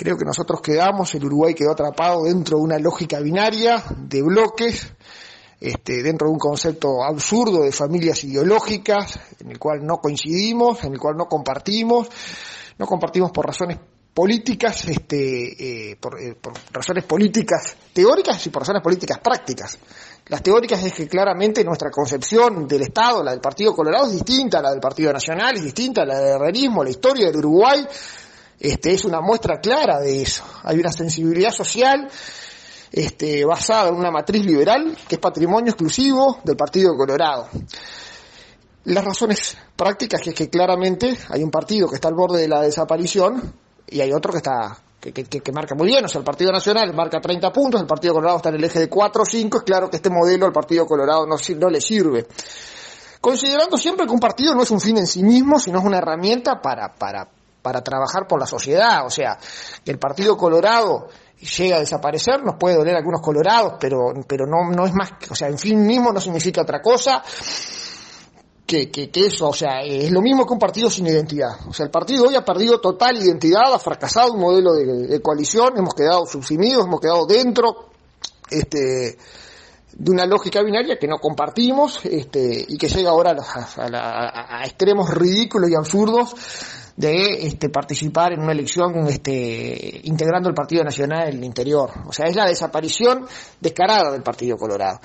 Creo que nosotros quedamos, el Uruguay quedó atrapado dentro de una lógica binaria de bloques, este, dentro de un concepto absurdo de familias ideológicas, en el cual no coincidimos, en el cual no compartimos, no compartimos por razones políticas, este, eh, por, eh, por, razones políticas teóricas y por razones políticas prácticas. Las teóricas es que claramente nuestra concepción del Estado, la del Partido Colorado, es distinta a la del Partido Nacional, es distinta a la del herrerismo, la historia del Uruguay, este, es una muestra clara de eso. Hay una sensibilidad social este, basada en una matriz liberal que es patrimonio exclusivo del Partido Colorado. Las razones prácticas es que claramente hay un partido que está al borde de la desaparición y hay otro que está que, que, que, marca muy bien, o sea, el Partido Nacional marca 30 puntos, el Partido Colorado está en el eje de 4 o 5, es claro que este modelo al Partido Colorado no, no le sirve. Considerando siempre que un partido no es un fin en sí mismo, sino es una herramienta para, para, para trabajar por la sociedad. O sea, que el Partido Colorado llega a desaparecer, nos puede doler algunos colorados, pero, pero no, no es más, o sea, en fin mismo no significa otra cosa que, que, eso, o sea, es lo mismo que un partido sin identidad. O sea, el partido hoy ha perdido total identidad, ha fracasado un modelo de, coalición, hemos quedado subsumidos, hemos quedado dentro, este, de una lógica binaria que no compartimos, este, y que llega ahora a, a, a extremos ridículos y absurdos de este, participar en una elección este, integrando el Partido Nacional en el interior. O sea, es la desaparición descarada del Partido Colorado.